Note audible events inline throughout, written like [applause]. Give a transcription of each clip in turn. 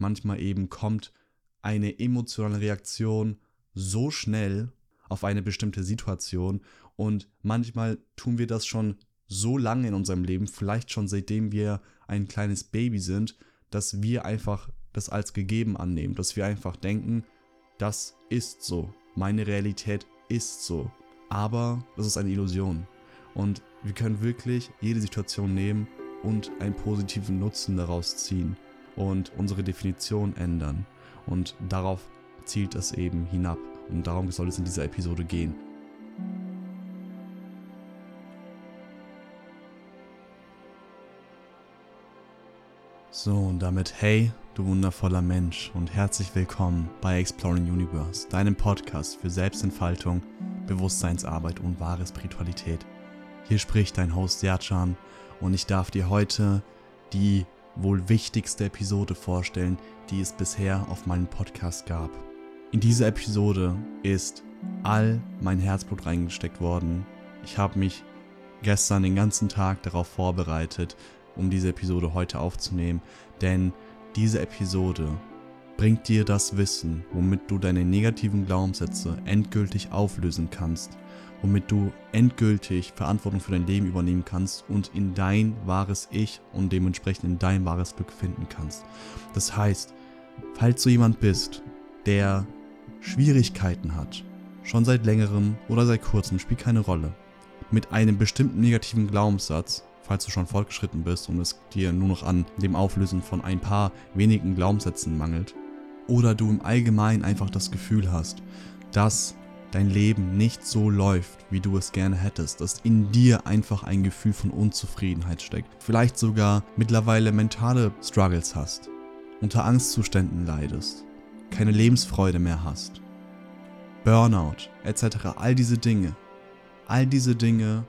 manchmal eben kommt eine emotionale Reaktion so schnell auf eine bestimmte Situation und manchmal tun wir das schon so lange in unserem Leben, vielleicht schon seitdem wir ein kleines Baby sind, dass wir einfach das als gegeben annehmen, dass wir einfach denken, das ist so, meine Realität ist so. Aber das ist eine Illusion. Und wir können wirklich jede Situation nehmen und einen positiven Nutzen daraus ziehen und unsere Definition ändern. Und darauf zielt es eben hinab. Und darum soll es in dieser Episode gehen. So, und damit hey, du wundervoller Mensch und herzlich willkommen bei Exploring Universe, deinem Podcast für Selbstentfaltung, Bewusstseinsarbeit und wahre Spiritualität. Hier spricht dein Host Serjan und ich darf dir heute die wohl wichtigste Episode vorstellen, die es bisher auf meinem Podcast gab. In diese Episode ist all mein Herzblut reingesteckt worden. Ich habe mich gestern den ganzen Tag darauf vorbereitet, um diese Episode heute aufzunehmen, denn diese Episode bringt dir das Wissen, womit du deine negativen Glaubenssätze endgültig auflösen kannst, womit du endgültig Verantwortung für dein Leben übernehmen kannst und in dein wahres Ich und dementsprechend in dein wahres Glück finden kannst. Das heißt, falls du jemand bist, der Schwierigkeiten hat, schon seit längerem oder seit kurzem, spielt keine Rolle, mit einem bestimmten negativen Glaubenssatz falls du schon fortgeschritten bist und es dir nur noch an dem Auflösen von ein paar wenigen Glaubenssätzen mangelt. Oder du im Allgemeinen einfach das Gefühl hast, dass dein Leben nicht so läuft, wie du es gerne hättest, dass in dir einfach ein Gefühl von Unzufriedenheit steckt, vielleicht sogar mittlerweile mentale Struggles hast, unter Angstzuständen leidest, keine Lebensfreude mehr hast, Burnout etc., all diese Dinge, all diese Dinge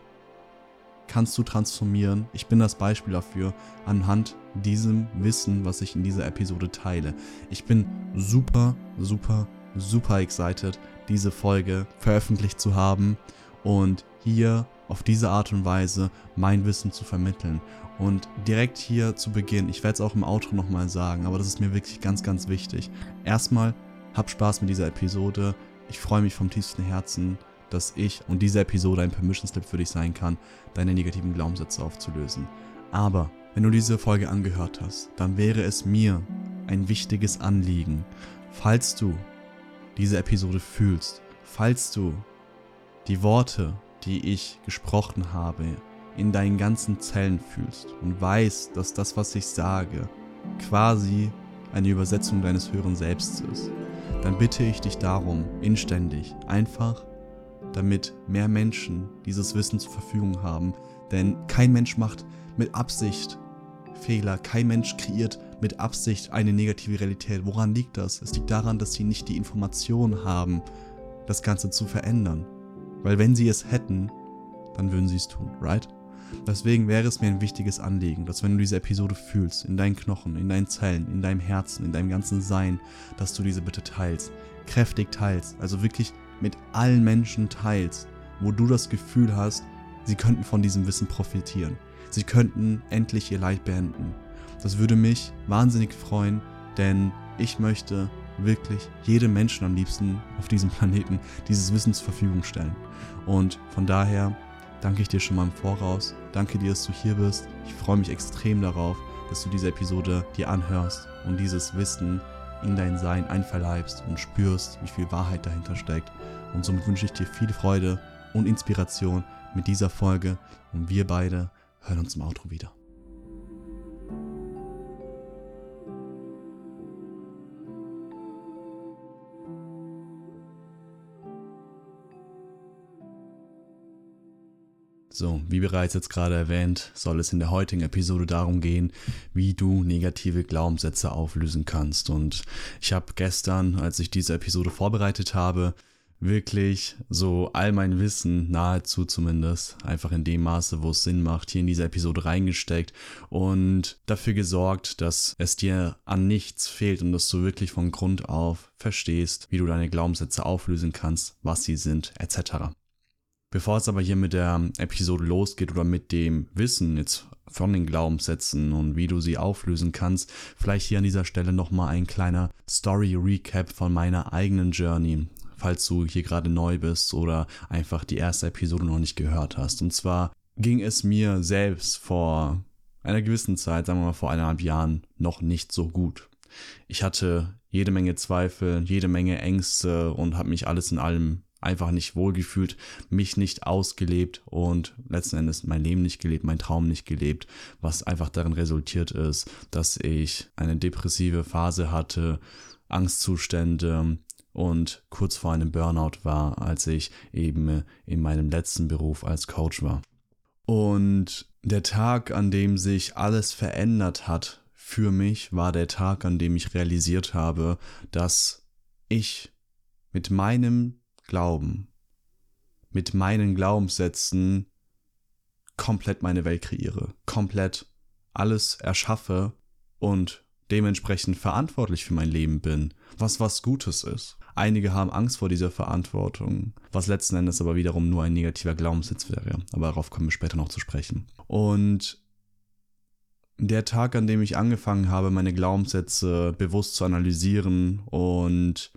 kannst du transformieren. Ich bin das Beispiel dafür anhand diesem Wissen, was ich in dieser Episode teile. Ich bin super, super, super excited, diese Folge veröffentlicht zu haben und hier auf diese Art und Weise mein Wissen zu vermitteln. Und direkt hier zu Beginn, ich werde es auch im Outro nochmal sagen, aber das ist mir wirklich ganz, ganz wichtig. Erstmal, hab Spaß mit dieser Episode. Ich freue mich vom tiefsten Herzen dass ich und diese Episode ein Permission Slip für dich sein kann, deine negativen Glaubenssätze aufzulösen. Aber wenn du diese Folge angehört hast, dann wäre es mir ein wichtiges Anliegen, falls du diese Episode fühlst, falls du die Worte, die ich gesprochen habe, in deinen ganzen Zellen fühlst und weißt, dass das, was ich sage, quasi eine Übersetzung deines höheren Selbst ist, dann bitte ich dich darum, inständig, einfach damit mehr Menschen dieses Wissen zur Verfügung haben. Denn kein Mensch macht mit Absicht Fehler, kein Mensch kreiert mit Absicht eine negative Realität. Woran liegt das? Es liegt daran, dass sie nicht die Information haben, das Ganze zu verändern. Weil wenn sie es hätten, dann würden sie es tun, right? Deswegen wäre es mir ein wichtiges Anliegen, dass wenn du diese Episode fühlst, in deinen Knochen, in deinen Zellen, in deinem Herzen, in deinem ganzen Sein, dass du diese bitte teilst, kräftig teilst, also wirklich mit allen Menschen teilst, wo du das Gefühl hast, sie könnten von diesem Wissen profitieren. Sie könnten endlich ihr Leid beenden. Das würde mich wahnsinnig freuen, denn ich möchte wirklich jedem Menschen am liebsten auf diesem Planeten dieses Wissen zur Verfügung stellen. Und von daher danke ich dir schon mal im Voraus. Danke dir, dass du hier bist. Ich freue mich extrem darauf, dass du diese Episode dir anhörst und dieses Wissen in dein Sein einverleibst und spürst, wie viel Wahrheit dahinter steckt. Und somit wünsche ich dir viel Freude und Inspiration mit dieser Folge und wir beide hören uns im Outro wieder. So, wie bereits jetzt gerade erwähnt, soll es in der heutigen Episode darum gehen, wie du negative Glaubenssätze auflösen kannst. Und ich habe gestern, als ich diese Episode vorbereitet habe, wirklich so all mein Wissen, nahezu zumindest, einfach in dem Maße, wo es Sinn macht, hier in diese Episode reingesteckt und dafür gesorgt, dass es dir an nichts fehlt und dass du wirklich von Grund auf verstehst, wie du deine Glaubenssätze auflösen kannst, was sie sind, etc. Bevor es aber hier mit der Episode losgeht oder mit dem Wissen jetzt von den Glaubenssätzen und wie du sie auflösen kannst. Vielleicht hier an dieser Stelle nochmal ein kleiner Story-Recap von meiner eigenen Journey, falls du hier gerade neu bist oder einfach die erste Episode noch nicht gehört hast. Und zwar ging es mir selbst vor einer gewissen Zeit, sagen wir mal vor eineinhalb Jahren, noch nicht so gut. Ich hatte jede Menge Zweifel, jede Menge Ängste und habe mich alles in allem einfach nicht wohlgefühlt, mich nicht ausgelebt und letzten Endes mein Leben nicht gelebt, mein Traum nicht gelebt, was einfach darin resultiert ist, dass ich eine depressive Phase hatte, Angstzustände und kurz vor einem Burnout war, als ich eben in meinem letzten Beruf als Coach war. Und der Tag, an dem sich alles verändert hat für mich, war der Tag, an dem ich realisiert habe, dass ich mit meinem Glauben, mit meinen Glaubenssätzen komplett meine Welt kreiere, komplett alles erschaffe und dementsprechend verantwortlich für mein Leben bin, was was Gutes ist. Einige haben Angst vor dieser Verantwortung, was letzten Endes aber wiederum nur ein negativer Glaubenssitz wäre. Aber darauf kommen wir später noch zu sprechen. Und der Tag, an dem ich angefangen habe, meine Glaubenssätze bewusst zu analysieren und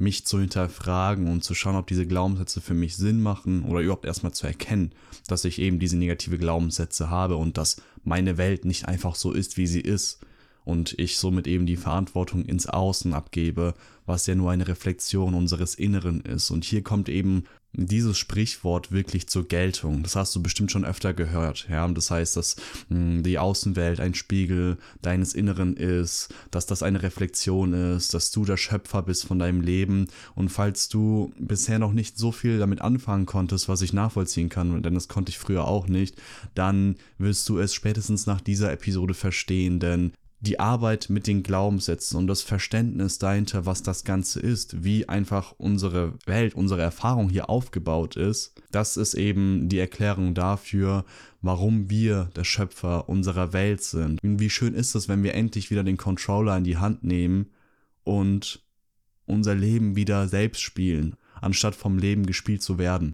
mich zu hinterfragen und zu schauen, ob diese Glaubenssätze für mich Sinn machen oder überhaupt erstmal zu erkennen, dass ich eben diese negative Glaubenssätze habe und dass meine Welt nicht einfach so ist, wie sie ist und ich somit eben die Verantwortung ins Außen abgebe, was ja nur eine Reflexion unseres Inneren ist. Und hier kommt eben dieses Sprichwort wirklich zur Geltung. Das hast du bestimmt schon öfter gehört. Ja, das heißt, dass hm, die Außenwelt ein Spiegel deines Inneren ist, dass das eine Reflexion ist, dass du der Schöpfer bist von deinem Leben. Und falls du bisher noch nicht so viel damit anfangen konntest, was ich nachvollziehen kann, denn das konnte ich früher auch nicht, dann wirst du es spätestens nach dieser Episode verstehen, denn die Arbeit mit den Glaubenssätzen und das Verständnis dahinter, was das Ganze ist, wie einfach unsere Welt, unsere Erfahrung hier aufgebaut ist, das ist eben die Erklärung dafür, warum wir der Schöpfer unserer Welt sind. Und wie schön ist es, wenn wir endlich wieder den Controller in die Hand nehmen und unser Leben wieder selbst spielen, anstatt vom Leben gespielt zu werden.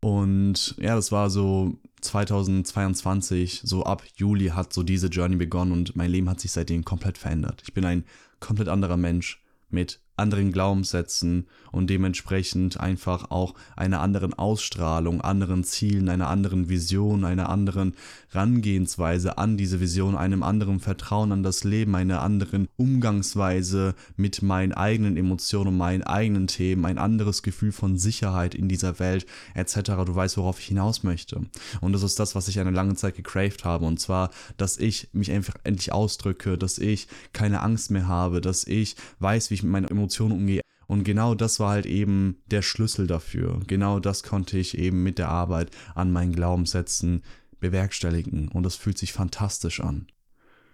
Und ja, das war so 2022, so ab Juli hat so diese Journey begonnen und mein Leben hat sich seitdem komplett verändert. Ich bin ein komplett anderer Mensch mit anderen Glaubenssätzen und dementsprechend einfach auch einer anderen Ausstrahlung, anderen Zielen, einer anderen Vision, einer anderen Rangehensweise an diese Vision, einem anderen Vertrauen an das Leben, einer anderen Umgangsweise mit meinen eigenen Emotionen und meinen eigenen Themen, ein anderes Gefühl von Sicherheit in dieser Welt etc. Du weißt, worauf ich hinaus möchte. Und das ist das, was ich eine lange Zeit gecraved habe und zwar, dass ich mich einfach endlich ausdrücke, dass ich keine Angst mehr habe, dass ich weiß, wie ich mit meinen Emotionen Emotionen umgehe. Und genau das war halt eben der Schlüssel dafür. Genau das konnte ich eben mit der Arbeit an meinen Glaubenssätzen bewerkstelligen. Und das fühlt sich fantastisch an.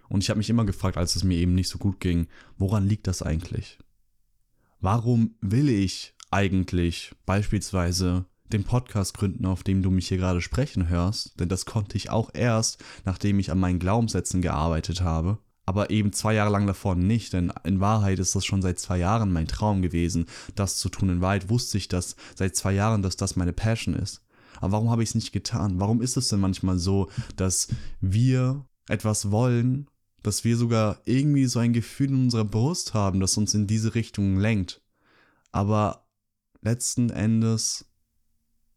Und ich habe mich immer gefragt, als es mir eben nicht so gut ging, woran liegt das eigentlich? Warum will ich eigentlich beispielsweise den Podcast gründen, auf dem du mich hier gerade sprechen hörst? Denn das konnte ich auch erst, nachdem ich an meinen Glaubenssätzen gearbeitet habe aber eben zwei Jahre lang davor nicht, denn in Wahrheit ist das schon seit zwei Jahren mein Traum gewesen, das zu tun. In Wahrheit wusste ich das seit zwei Jahren, dass das meine Passion ist. Aber warum habe ich es nicht getan? Warum ist es denn manchmal so, dass wir etwas wollen, dass wir sogar irgendwie so ein Gefühl in unserer Brust haben, das uns in diese Richtung lenkt, aber letzten Endes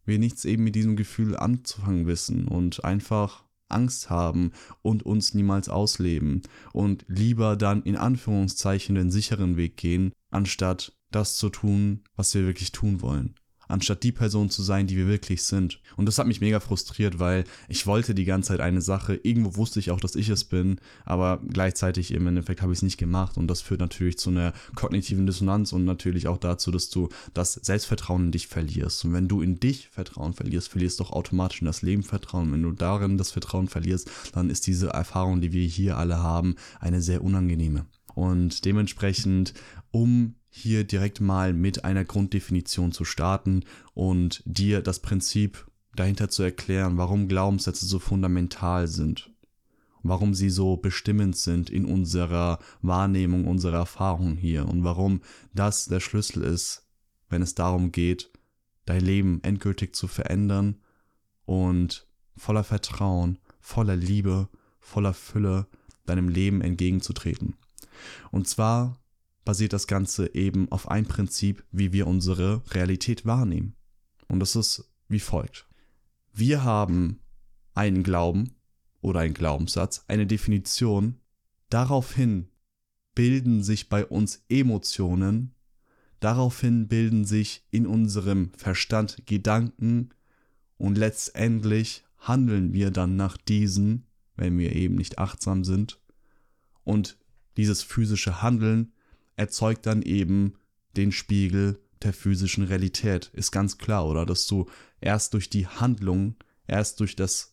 wir nichts eben mit diesem Gefühl anzufangen wissen und einfach Angst haben und uns niemals ausleben und lieber dann in Anführungszeichen den sicheren Weg gehen, anstatt das zu tun, was wir wirklich tun wollen anstatt die Person zu sein, die wir wirklich sind. Und das hat mich mega frustriert, weil ich wollte die ganze Zeit eine Sache, irgendwo wusste ich auch, dass ich es bin, aber gleichzeitig im Endeffekt habe ich es nicht gemacht und das führt natürlich zu einer kognitiven Dissonanz und natürlich auch dazu, dass du das Selbstvertrauen in dich verlierst. Und wenn du in dich Vertrauen verlierst, verlierst du auch automatisch in das Leben Vertrauen. Wenn du darin das Vertrauen verlierst, dann ist diese Erfahrung, die wir hier alle haben, eine sehr unangenehme. Und dementsprechend, um hier direkt mal mit einer Grunddefinition zu starten und dir das Prinzip dahinter zu erklären, warum Glaubenssätze so fundamental sind, warum sie so bestimmend sind in unserer Wahrnehmung, unserer Erfahrung hier und warum das der Schlüssel ist, wenn es darum geht, dein Leben endgültig zu verändern und voller Vertrauen voller Liebe, voller Fülle deinem Leben entgegenzutreten. Und zwar basiert das Ganze eben auf ein Prinzip, wie wir unsere Realität wahrnehmen. Und das ist wie folgt. Wir haben einen Glauben oder einen Glaubenssatz, eine Definition, daraufhin bilden sich bei uns Emotionen, daraufhin bilden sich in unserem Verstand Gedanken und letztendlich handeln wir dann nach diesen, wenn wir eben nicht achtsam sind. Und dieses physische Handeln erzeugt dann eben den Spiegel der physischen Realität. Ist ganz klar, oder? Dass du erst durch die Handlung, erst durch das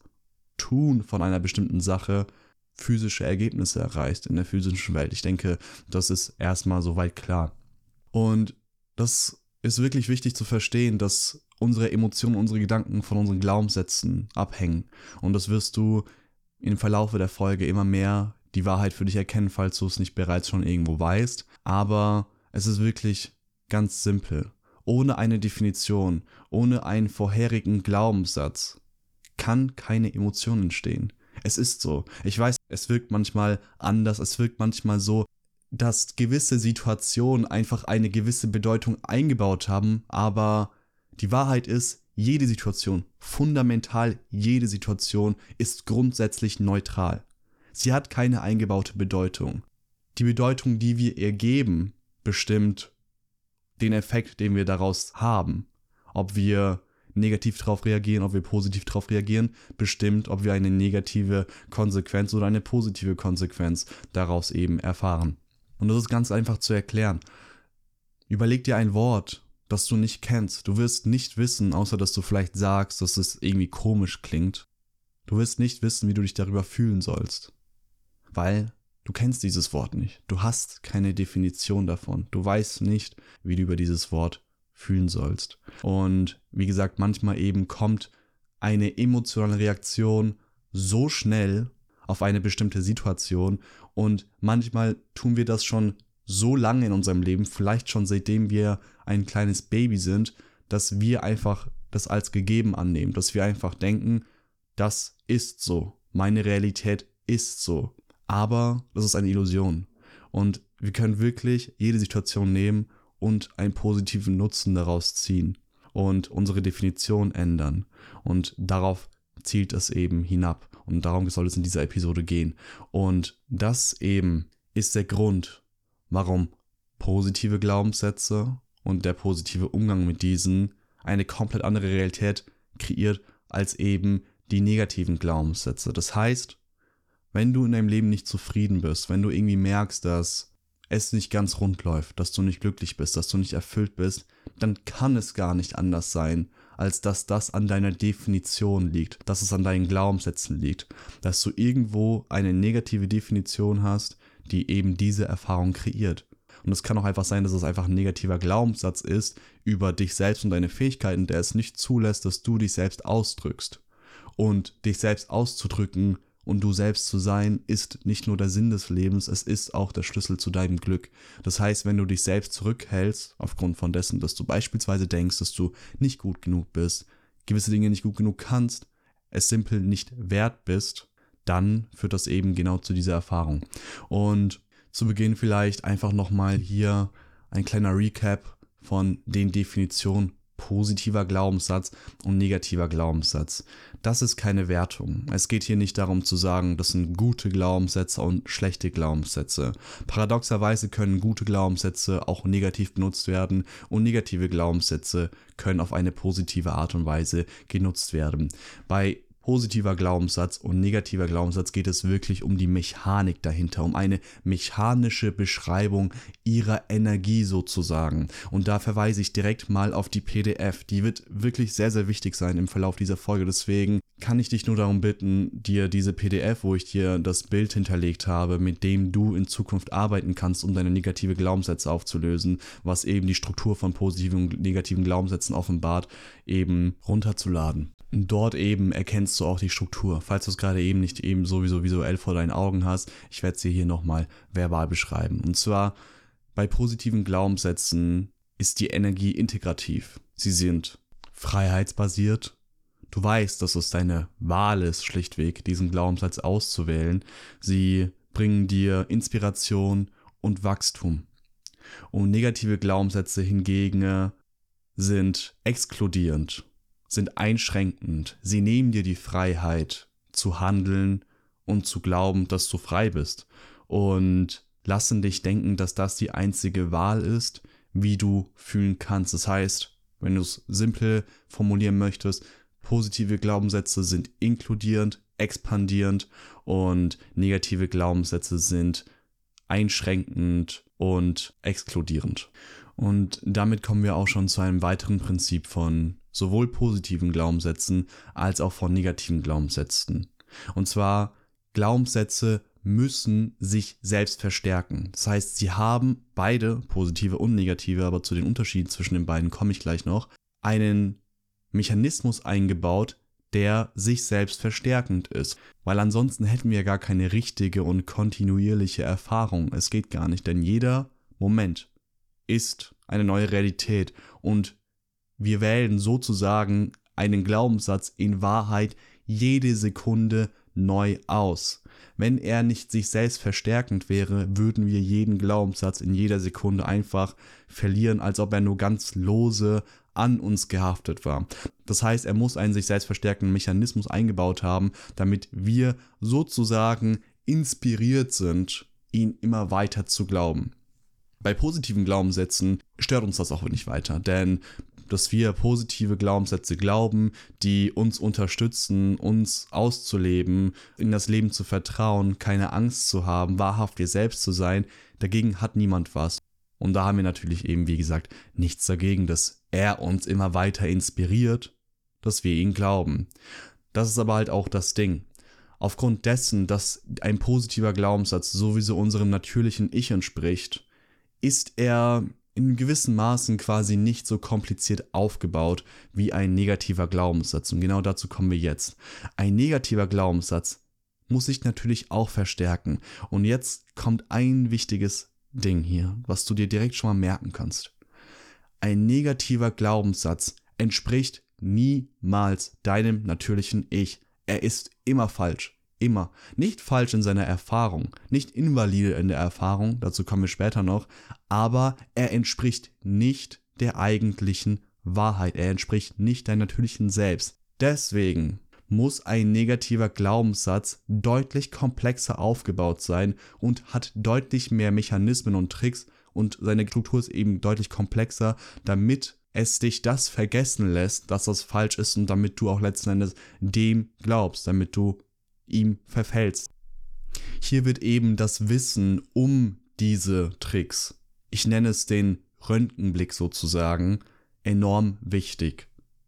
Tun von einer bestimmten Sache physische Ergebnisse erreichst in der physischen Welt. Ich denke, das ist erstmal soweit klar. Und das ist wirklich wichtig zu verstehen, dass unsere Emotionen, unsere Gedanken von unseren Glaubenssätzen abhängen. Und das wirst du im Verlaufe der Folge immer mehr die Wahrheit für dich erkennen, falls du es nicht bereits schon irgendwo weißt. Aber es ist wirklich ganz simpel. Ohne eine Definition, ohne einen vorherigen Glaubenssatz kann keine Emotion entstehen. Es ist so. Ich weiß, es wirkt manchmal anders, es wirkt manchmal so, dass gewisse Situationen einfach eine gewisse Bedeutung eingebaut haben, aber die Wahrheit ist, jede Situation, fundamental jede Situation ist grundsätzlich neutral. Sie hat keine eingebaute Bedeutung. Die Bedeutung, die wir ihr geben, bestimmt den Effekt, den wir daraus haben. Ob wir negativ darauf reagieren, ob wir positiv darauf reagieren, bestimmt, ob wir eine negative Konsequenz oder eine positive Konsequenz daraus eben erfahren. Und das ist ganz einfach zu erklären. Überleg dir ein Wort, das du nicht kennst. Du wirst nicht wissen, außer dass du vielleicht sagst, dass es irgendwie komisch klingt. Du wirst nicht wissen, wie du dich darüber fühlen sollst. Weil du kennst dieses Wort nicht. Du hast keine Definition davon. Du weißt nicht, wie du über dieses Wort fühlen sollst. Und wie gesagt, manchmal eben kommt eine emotionale Reaktion so schnell auf eine bestimmte Situation und manchmal tun wir das schon so lange in unserem Leben, vielleicht schon seitdem wir ein kleines Baby sind, dass wir einfach das als gegeben annehmen, dass wir einfach denken, das ist so, meine Realität ist so. Aber das ist eine Illusion. Und wir können wirklich jede Situation nehmen und einen positiven Nutzen daraus ziehen und unsere Definition ändern. Und darauf zielt es eben hinab. Und darum soll es in dieser Episode gehen. Und das eben ist der Grund, warum positive Glaubenssätze und der positive Umgang mit diesen eine komplett andere Realität kreiert als eben die negativen Glaubenssätze. Das heißt, wenn du in deinem Leben nicht zufrieden bist, wenn du irgendwie merkst, dass es nicht ganz rund läuft, dass du nicht glücklich bist, dass du nicht erfüllt bist, dann kann es gar nicht anders sein, als dass das an deiner Definition liegt, dass es an deinen Glaubenssätzen liegt, dass du irgendwo eine negative Definition hast, die eben diese Erfahrung kreiert. Und es kann auch einfach sein, dass es einfach ein negativer Glaubenssatz ist über dich selbst und deine Fähigkeiten, der es nicht zulässt, dass du dich selbst ausdrückst. Und dich selbst auszudrücken und du selbst zu sein, ist nicht nur der Sinn des Lebens, es ist auch der Schlüssel zu deinem Glück. Das heißt, wenn du dich selbst zurückhältst, aufgrund von dessen, dass du beispielsweise denkst, dass du nicht gut genug bist, gewisse Dinge nicht gut genug kannst, es simpel nicht wert bist, dann führt das eben genau zu dieser Erfahrung. Und zu Beginn vielleicht einfach nochmal hier ein kleiner Recap von den Definitionen positiver Glaubenssatz und negativer Glaubenssatz. Das ist keine Wertung. Es geht hier nicht darum zu sagen, das sind gute Glaubenssätze und schlechte Glaubenssätze. Paradoxerweise können gute Glaubenssätze auch negativ benutzt werden und negative Glaubenssätze können auf eine positive Art und Weise genutzt werden. Bei positiver Glaubenssatz und negativer Glaubenssatz geht es wirklich um die Mechanik dahinter, um eine mechanische Beschreibung ihrer Energie sozusagen. Und da verweise ich direkt mal auf die PDF. Die wird wirklich sehr, sehr wichtig sein im Verlauf dieser Folge. Deswegen kann ich dich nur darum bitten, dir diese PDF, wo ich dir das Bild hinterlegt habe, mit dem du in Zukunft arbeiten kannst, um deine negative Glaubenssätze aufzulösen, was eben die Struktur von positiven und negativen Glaubenssätzen offenbart, eben runterzuladen dort eben erkennst du auch die Struktur. Falls du es gerade eben nicht eben sowieso visuell vor deinen Augen hast, ich werde dir hier nochmal verbal beschreiben. Und zwar bei positiven Glaubenssätzen ist die Energie integrativ. Sie sind freiheitsbasiert. Du weißt, dass es deine Wahl ist, schlichtweg diesen Glaubenssatz auszuwählen. Sie bringen dir Inspiration und Wachstum. Und negative Glaubenssätze hingegen sind exkludierend, sind einschränkend. Sie nehmen dir die Freiheit zu handeln und zu glauben, dass du frei bist. Und lassen dich denken, dass das die einzige Wahl ist, wie du fühlen kannst. Das heißt, wenn du es simpel formulieren möchtest, positive Glaubenssätze sind inkludierend, expandierend und negative Glaubenssätze sind einschränkend und exkludierend. Und damit kommen wir auch schon zu einem weiteren Prinzip von sowohl positiven Glaubenssätzen als auch von negativen Glaubenssätzen. Und zwar Glaubenssätze müssen sich selbst verstärken. Das heißt, sie haben beide, positive und negative, aber zu den Unterschieden zwischen den beiden komme ich gleich noch, einen Mechanismus eingebaut, der sich selbst verstärkend ist. Weil ansonsten hätten wir gar keine richtige und kontinuierliche Erfahrung. Es geht gar nicht, denn jeder Moment ist eine neue Realität und wir wählen sozusagen einen Glaubenssatz in Wahrheit jede Sekunde neu aus. Wenn er nicht sich selbst verstärkend wäre, würden wir jeden Glaubenssatz in jeder Sekunde einfach verlieren, als ob er nur ganz lose an uns gehaftet war. Das heißt, er muss einen sich selbst verstärkenden Mechanismus eingebaut haben, damit wir sozusagen inspiriert sind, ihn immer weiter zu glauben. Bei positiven Glaubenssätzen stört uns das auch nicht weiter, denn dass wir positive Glaubenssätze glauben, die uns unterstützen, uns auszuleben, in das Leben zu vertrauen, keine Angst zu haben, wahrhaft wir selbst zu sein, dagegen hat niemand was. Und da haben wir natürlich eben, wie gesagt, nichts dagegen, dass er uns immer weiter inspiriert, dass wir ihn glauben. Das ist aber halt auch das Ding. Aufgrund dessen, dass ein positiver Glaubenssatz sowieso unserem natürlichen Ich entspricht, ist er in gewissen Maßen quasi nicht so kompliziert aufgebaut wie ein negativer Glaubenssatz. Und genau dazu kommen wir jetzt. Ein negativer Glaubenssatz muss sich natürlich auch verstärken. Und jetzt kommt ein wichtiges Ding hier, was du dir direkt schon mal merken kannst. Ein negativer Glaubenssatz entspricht niemals deinem natürlichen Ich. Er ist immer falsch. Immer. Nicht falsch in seiner Erfahrung, nicht invalide in der Erfahrung, dazu kommen wir später noch, aber er entspricht nicht der eigentlichen Wahrheit. Er entspricht nicht deinem natürlichen Selbst. Deswegen muss ein negativer Glaubenssatz deutlich komplexer aufgebaut sein und hat deutlich mehr Mechanismen und Tricks und seine Struktur ist eben deutlich komplexer, damit es dich das vergessen lässt, dass das falsch ist und damit du auch letzten Endes dem glaubst, damit du ihm verfällst. Hier wird eben das Wissen um diese Tricks, ich nenne es den Röntgenblick sozusagen, enorm wichtig.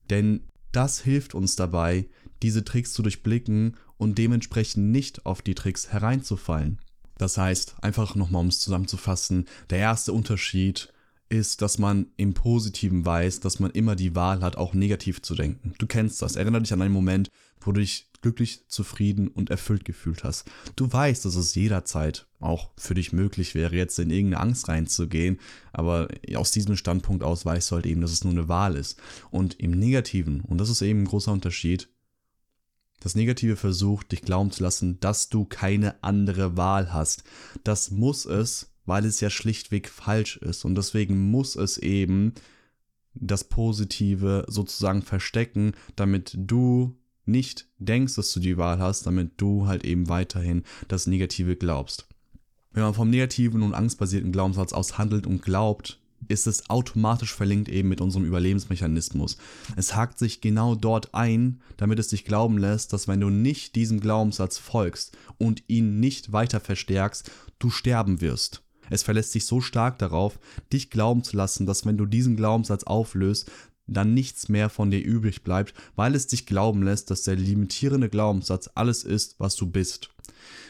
Denn das hilft uns dabei, diese Tricks zu durchblicken und dementsprechend nicht auf die Tricks hereinzufallen. Das heißt, einfach nochmal um es zusammenzufassen, der erste Unterschied ist, dass man im Positiven weiß, dass man immer die Wahl hat, auch negativ zu denken. Du kennst das. Erinnere dich an einen Moment, wo du dich glücklich, zufrieden und erfüllt gefühlt hast. Du weißt, dass es jederzeit auch für dich möglich wäre, jetzt in irgendeine Angst reinzugehen, aber aus diesem Standpunkt aus weißt du halt eben, dass es nur eine Wahl ist. Und im Negativen, und das ist eben ein großer Unterschied, das Negative versucht, dich glauben zu lassen, dass du keine andere Wahl hast. Das muss es, weil es ja schlichtweg falsch ist. Und deswegen muss es eben das Positive sozusagen verstecken, damit du nicht denkst, dass du die Wahl hast, damit du halt eben weiterhin das Negative glaubst. Wenn man vom negativen und angstbasierten Glaubenssatz aus handelt und glaubt, ist es automatisch verlinkt eben mit unserem Überlebensmechanismus. Es hakt sich genau dort ein, damit es dich glauben lässt, dass wenn du nicht diesem Glaubenssatz folgst und ihn nicht weiter verstärkst, du sterben wirst. Es verlässt sich so stark darauf, dich glauben zu lassen, dass wenn du diesen Glaubenssatz auflöst, dann nichts mehr von dir übrig bleibt, weil es dich glauben lässt, dass der limitierende Glaubenssatz alles ist, was du bist.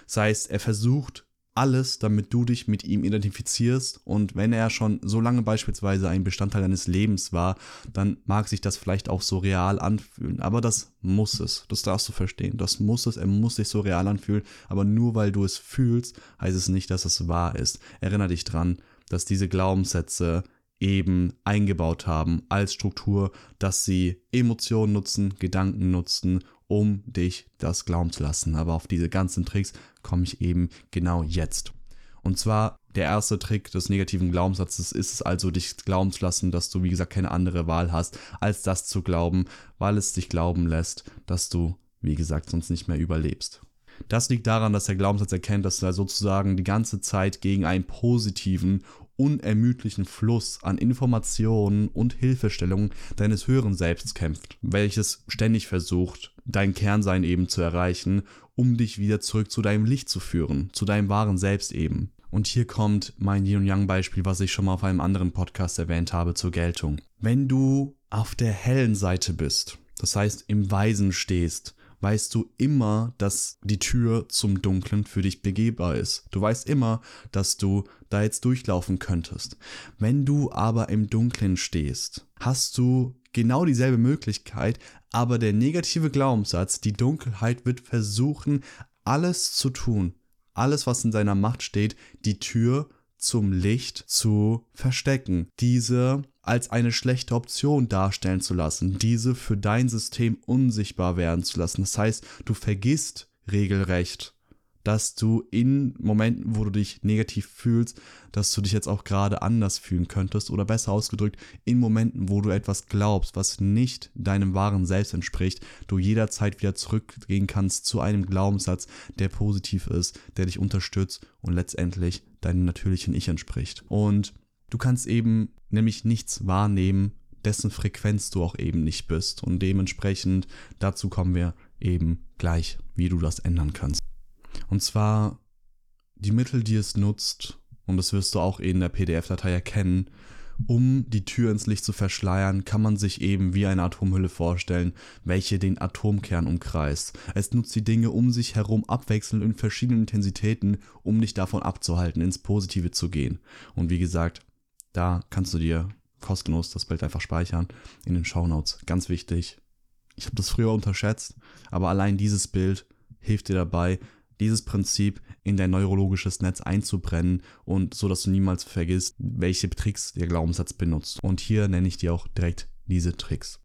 Das heißt, er versucht alles, damit du dich mit ihm identifizierst. Und wenn er schon so lange beispielsweise ein Bestandteil deines Lebens war, dann mag sich das vielleicht auch so real anfühlen. Aber das muss es. Das darfst du verstehen. Das muss es. Er muss sich so real anfühlen. Aber nur weil du es fühlst, heißt es nicht, dass es wahr ist. Erinnere dich dran, dass diese Glaubenssätze eben eingebaut haben als Struktur, dass sie Emotionen nutzen, Gedanken nutzen, um dich das glauben zu lassen. Aber auf diese ganzen Tricks komme ich eben genau jetzt. Und zwar der erste Trick des negativen Glaubenssatzes ist es also, dich glauben zu lassen, dass du, wie gesagt, keine andere Wahl hast, als das zu glauben, weil es dich glauben lässt, dass du, wie gesagt, sonst nicht mehr überlebst. Das liegt daran, dass der Glaubenssatz erkennt, dass er sozusagen die ganze Zeit gegen einen positiven, unermüdlichen Fluss an Informationen und Hilfestellungen deines höheren Selbst kämpft, welches ständig versucht, dein Kernsein eben zu erreichen, um dich wieder zurück zu deinem Licht zu führen, zu deinem wahren Selbst eben. Und hier kommt mein Yin und Yang Beispiel, was ich schon mal auf einem anderen Podcast erwähnt habe, zur Geltung. Wenn du auf der hellen Seite bist, das heißt im Weisen stehst, weißt du immer, dass die Tür zum Dunklen für dich begehbar ist. Du weißt immer, dass du da jetzt durchlaufen könntest. Wenn du aber im Dunklen stehst, hast du genau dieselbe Möglichkeit, aber der negative Glaubenssatz, die Dunkelheit wird versuchen, alles zu tun, alles, was in seiner Macht steht, die Tür zum Licht zu verstecken, diese als eine schlechte Option darstellen zu lassen, diese für dein System unsichtbar werden zu lassen. Das heißt, du vergisst regelrecht, dass du in Momenten, wo du dich negativ fühlst, dass du dich jetzt auch gerade anders fühlen könntest oder besser ausgedrückt, in Momenten, wo du etwas glaubst, was nicht deinem wahren Selbst entspricht, du jederzeit wieder zurückgehen kannst zu einem Glaubenssatz, der positiv ist, der dich unterstützt und letztendlich deinem natürlichen Ich entspricht. Und du kannst eben nämlich nichts wahrnehmen, dessen Frequenz du auch eben nicht bist. Und dementsprechend dazu kommen wir eben gleich, wie du das ändern kannst. Und zwar die Mittel, die es nutzt, und das wirst du auch in der PDF-Datei erkennen, um die Tür ins Licht zu verschleiern, kann man sich eben wie eine Atomhülle vorstellen, welche den Atomkern umkreist. Es nutzt die Dinge um sich herum abwechselnd in verschiedenen Intensitäten, um dich davon abzuhalten, ins Positive zu gehen. Und wie gesagt, da kannst du dir kostenlos das Bild einfach speichern in den Show Notes. Ganz wichtig. Ich habe das früher unterschätzt, aber allein dieses Bild hilft dir dabei, dieses Prinzip in dein neurologisches Netz einzubrennen und so, dass du niemals vergisst, welche Tricks der Glaubenssatz benutzt. Und hier nenne ich dir auch direkt diese Tricks.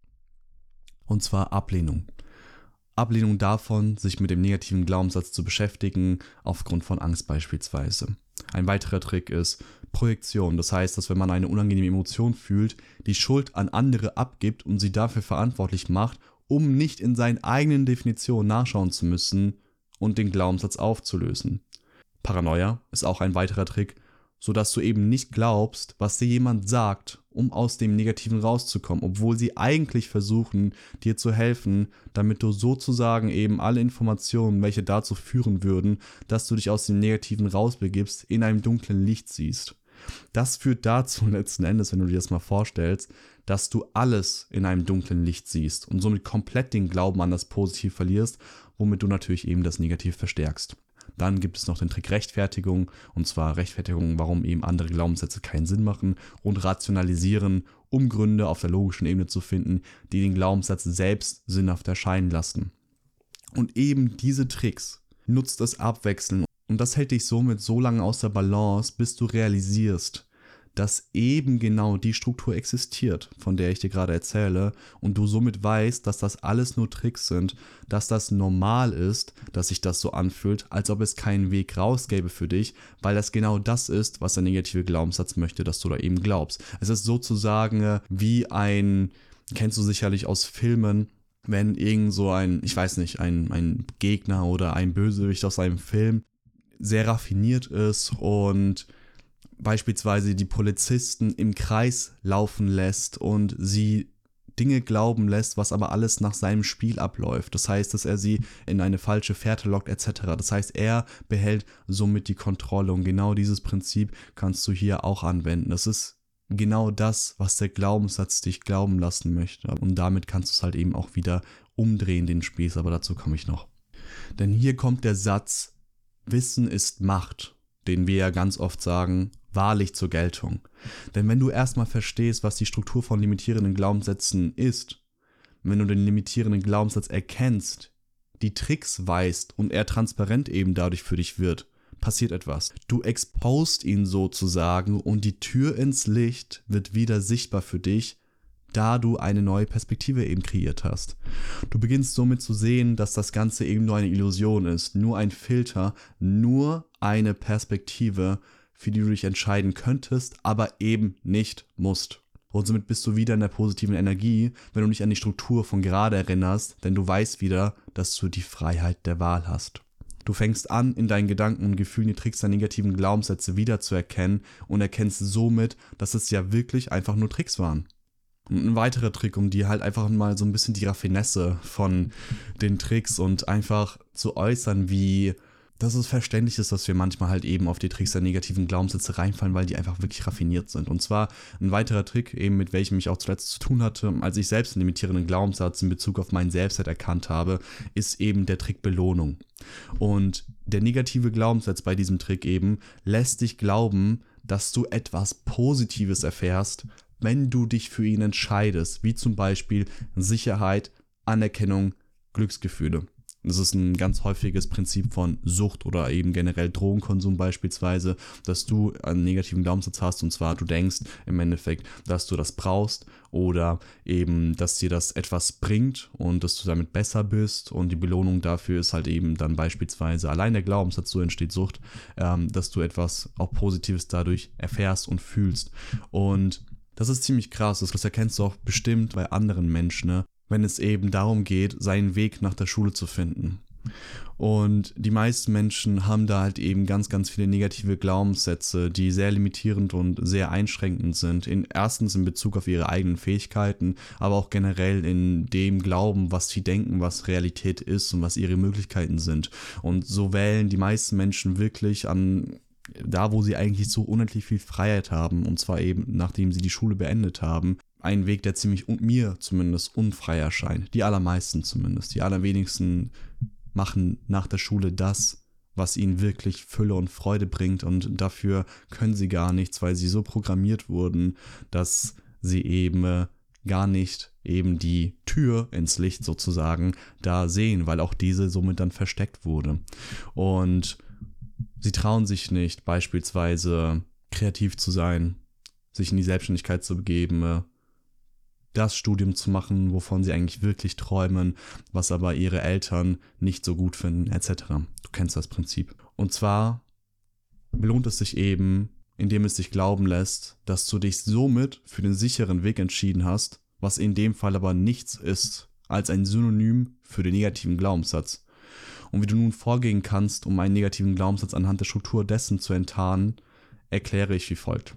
Und zwar Ablehnung. Ablehnung davon, sich mit dem negativen Glaubenssatz zu beschäftigen, aufgrund von Angst beispielsweise. Ein weiterer Trick ist Projektion. Das heißt, dass wenn man eine unangenehme Emotion fühlt, die Schuld an andere abgibt und sie dafür verantwortlich macht, um nicht in seinen eigenen Definitionen nachschauen zu müssen, und den Glaubenssatz aufzulösen. Paranoia ist auch ein weiterer Trick, sodass du eben nicht glaubst, was dir jemand sagt, um aus dem Negativen rauszukommen, obwohl sie eigentlich versuchen, dir zu helfen, damit du sozusagen eben alle Informationen, welche dazu führen würden, dass du dich aus dem Negativen rausbegibst, in einem dunklen Licht siehst. Das führt dazu [laughs] letzten Endes, wenn du dir das mal vorstellst, dass du alles in einem dunklen Licht siehst und somit komplett den Glauben an das Positiv verlierst womit du natürlich eben das Negativ verstärkst. Dann gibt es noch den Trick Rechtfertigung, und zwar Rechtfertigung, warum eben andere Glaubenssätze keinen Sinn machen und Rationalisieren, um Gründe auf der logischen Ebene zu finden, die den Glaubenssatz selbst sinnhaft erscheinen lassen. Und eben diese Tricks nutzt das Abwechseln und das hält dich somit so lange aus der Balance, bis du realisierst, dass eben genau die Struktur existiert, von der ich dir gerade erzähle, und du somit weißt, dass das alles nur Tricks sind, dass das normal ist, dass sich das so anfühlt, als ob es keinen Weg raus gäbe für dich, weil das genau das ist, was der negative Glaubenssatz möchte, dass du da eben glaubst. Es ist sozusagen äh, wie ein, kennst du sicherlich aus Filmen, wenn irgend so ein, ich weiß nicht, ein, ein Gegner oder ein Bösewicht aus einem Film sehr raffiniert ist und beispielsweise die Polizisten im Kreis laufen lässt und sie Dinge glauben lässt, was aber alles nach seinem Spiel abläuft. Das heißt, dass er sie in eine falsche Fährte lockt etc. Das heißt, er behält somit die Kontrolle und genau dieses Prinzip kannst du hier auch anwenden. Das ist genau das, was der Glaubenssatz dich glauben lassen möchte. Und damit kannst du es halt eben auch wieder umdrehen, den Spieß, aber dazu komme ich noch. Denn hier kommt der Satz, Wissen ist Macht, den wir ja ganz oft sagen, wahrlich zur Geltung. Denn wenn du erstmal verstehst, was die Struktur von limitierenden Glaubenssätzen ist, wenn du den limitierenden Glaubenssatz erkennst, die Tricks weißt und er transparent eben dadurch für dich wird, passiert etwas. Du expost ihn sozusagen und die Tür ins Licht wird wieder sichtbar für dich, da du eine neue Perspektive eben kreiert hast. Du beginnst somit zu sehen, dass das Ganze eben nur eine Illusion ist, nur ein Filter, nur eine Perspektive, für die du dich entscheiden könntest, aber eben nicht musst. Und somit bist du wieder in der positiven Energie, wenn du dich an die Struktur von gerade erinnerst, denn du weißt wieder, dass du die Freiheit der Wahl hast. Du fängst an, in deinen Gedanken und Gefühlen die Tricks der negativen Glaubenssätze wiederzuerkennen und erkennst somit, dass es ja wirklich einfach nur Tricks waren. Und ein weiterer Trick, um dir halt einfach mal so ein bisschen die Raffinesse von den Tricks und einfach zu äußern, wie dass es verständlich ist, dass wir manchmal halt eben auf die Tricks der negativen Glaubenssätze reinfallen, weil die einfach wirklich raffiniert sind. Und zwar ein weiterer Trick, eben mit welchem ich auch zuletzt zu tun hatte, als ich selbst einen limitierenden Glaubenssatz in Bezug auf meinen Selbstwert erkannt habe, ist eben der Trick Belohnung. Und der negative Glaubenssatz bei diesem Trick eben lässt dich glauben, dass du etwas Positives erfährst, wenn du dich für ihn entscheidest, wie zum Beispiel Sicherheit, Anerkennung, Glücksgefühle. Das ist ein ganz häufiges Prinzip von Sucht oder eben generell Drogenkonsum beispielsweise, dass du einen negativen Glaubenssatz hast und zwar du denkst im Endeffekt, dass du das brauchst oder eben, dass dir das etwas bringt und dass du damit besser bist und die Belohnung dafür ist halt eben dann beispielsweise allein der Glaubenssatz, so entsteht Sucht, ähm, dass du etwas auch Positives dadurch erfährst und fühlst und das ist ziemlich krass, das erkennst du auch bestimmt bei anderen Menschen, ne? Wenn es eben darum geht, seinen Weg nach der Schule zu finden. Und die meisten Menschen haben da halt eben ganz, ganz viele negative Glaubenssätze, die sehr limitierend und sehr einschränkend sind. In, erstens in Bezug auf ihre eigenen Fähigkeiten, aber auch generell in dem Glauben, was sie denken, was Realität ist und was ihre Möglichkeiten sind. Und so wählen die meisten Menschen wirklich an da, wo sie eigentlich so unendlich viel Freiheit haben, und zwar eben nachdem sie die Schule beendet haben, ein Weg, der ziemlich mir zumindest unfrei erscheint. Die allermeisten zumindest. Die allerwenigsten machen nach der Schule das, was ihnen wirklich Fülle und Freude bringt und dafür können sie gar nichts, weil sie so programmiert wurden, dass sie eben äh, gar nicht eben die Tür ins Licht sozusagen da sehen, weil auch diese somit dann versteckt wurde. Und sie trauen sich nicht beispielsweise kreativ zu sein, sich in die Selbstständigkeit zu begeben, äh, das Studium zu machen, wovon sie eigentlich wirklich träumen, was aber ihre Eltern nicht so gut finden, etc. Du kennst das Prinzip. Und zwar belohnt es sich eben, indem es dich glauben lässt, dass du dich somit für den sicheren Weg entschieden hast, was in dem Fall aber nichts ist als ein Synonym für den negativen Glaubenssatz. Und wie du nun vorgehen kannst, um einen negativen Glaubenssatz anhand der Struktur dessen zu enttarnen, erkläre ich wie folgt.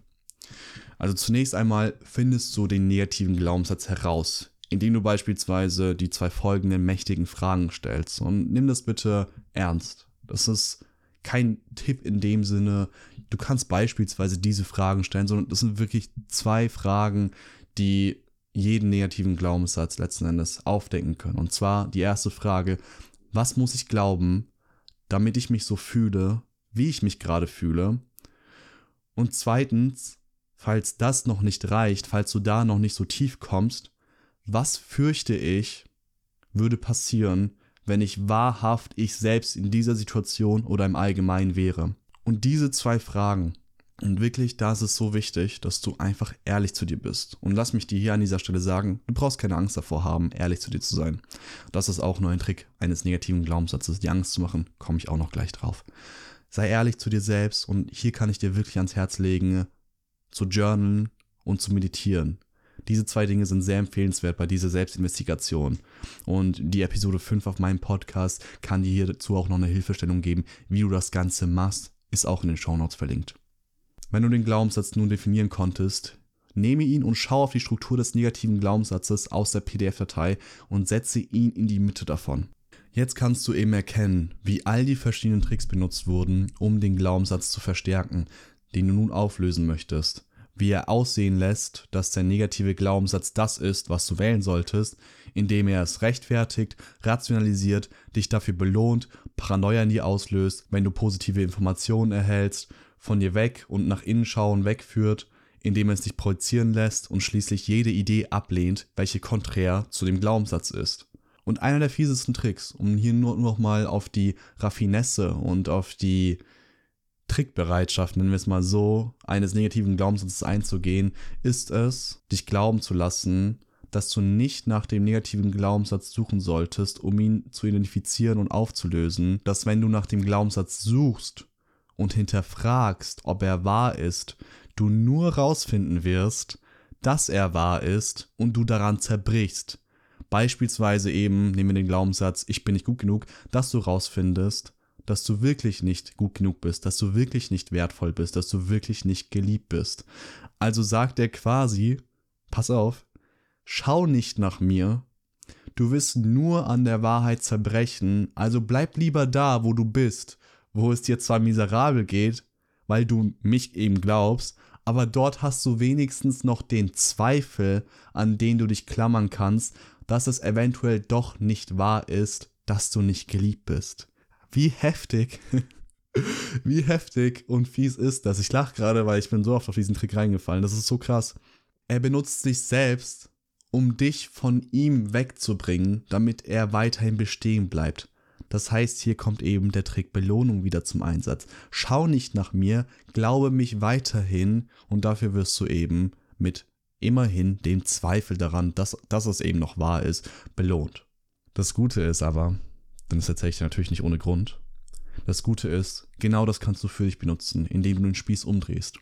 Also zunächst einmal findest du den negativen Glaubenssatz heraus, indem du beispielsweise die zwei folgenden mächtigen Fragen stellst. Und nimm das bitte ernst. Das ist kein Tipp in dem Sinne, du kannst beispielsweise diese Fragen stellen, sondern das sind wirklich zwei Fragen, die jeden negativen Glaubenssatz letzten Endes aufdecken können. Und zwar die erste Frage, was muss ich glauben, damit ich mich so fühle, wie ich mich gerade fühle? Und zweitens, falls das noch nicht reicht, falls du da noch nicht so tief kommst, was fürchte ich würde passieren, wenn ich wahrhaft ich selbst in dieser Situation oder im Allgemeinen wäre? Und diese zwei Fragen, und wirklich, da ist es so wichtig, dass du einfach ehrlich zu dir bist. Und lass mich dir hier an dieser Stelle sagen, du brauchst keine Angst davor haben, ehrlich zu dir zu sein. Das ist auch nur ein Trick eines negativen Glaubenssatzes, die Angst zu machen, komme ich auch noch gleich drauf. Sei ehrlich zu dir selbst und hier kann ich dir wirklich ans Herz legen, zu journalen und zu meditieren. Diese zwei Dinge sind sehr empfehlenswert bei dieser Selbstinvestigation. Und die Episode 5 auf meinem Podcast kann dir hierzu auch noch eine Hilfestellung geben, wie du das Ganze machst, ist auch in den Shownotes verlinkt. Wenn du den Glaubenssatz nun definieren konntest, nehme ihn und schau auf die Struktur des negativen Glaubenssatzes aus der PDF-Datei und setze ihn in die Mitte davon. Jetzt kannst du eben erkennen, wie all die verschiedenen Tricks benutzt wurden, um den Glaubenssatz zu verstärken, den du nun auflösen möchtest. Wie er aussehen lässt, dass der negative Glaubenssatz das ist, was du wählen solltest, indem er es rechtfertigt, rationalisiert, dich dafür belohnt, Paranoia in dir auslöst, wenn du positive Informationen erhältst, von dir weg und nach innen schauen wegführt, indem es dich projizieren lässt und schließlich jede Idee ablehnt, welche konträr zu dem Glaubenssatz ist. Und einer der fiesesten Tricks, um hier nur noch mal auf die Raffinesse und auf die Trickbereitschaft, nennen wir es mal so, eines negativen Glaubenssatzes einzugehen, ist es, dich glauben zu lassen, dass du nicht nach dem negativen Glaubenssatz suchen solltest, um ihn zu identifizieren und aufzulösen, dass wenn du nach dem Glaubenssatz suchst und hinterfragst, ob er wahr ist, du nur rausfinden wirst, dass er wahr ist und du daran zerbrichst. Beispielsweise eben, nehmen wir den Glaubenssatz, ich bin nicht gut genug, dass du rausfindest, dass du wirklich nicht gut genug bist, dass du wirklich nicht wertvoll bist, dass du wirklich nicht geliebt bist. Also sagt er quasi, pass auf, schau nicht nach mir, du wirst nur an der Wahrheit zerbrechen, also bleib lieber da, wo du bist, wo es dir zwar miserabel geht, weil du mich eben glaubst, aber dort hast du wenigstens noch den Zweifel, an den du dich klammern kannst, dass es eventuell doch nicht wahr ist, dass du nicht geliebt bist. Wie heftig, [laughs] wie heftig und fies ist das. Ich lache gerade, weil ich bin so oft auf diesen Trick reingefallen. Das ist so krass. Er benutzt sich selbst um dich von ihm wegzubringen, damit er weiterhin bestehen bleibt. Das heißt, hier kommt eben der Trick Belohnung wieder zum Einsatz. Schau nicht nach mir, glaube mich weiterhin und dafür wirst du eben mit immerhin dem Zweifel daran, dass, dass es eben noch wahr ist, belohnt. Das Gute ist aber, denn das erzähle ich dir natürlich nicht ohne Grund, das Gute ist, genau das kannst du für dich benutzen, indem du den Spieß umdrehst.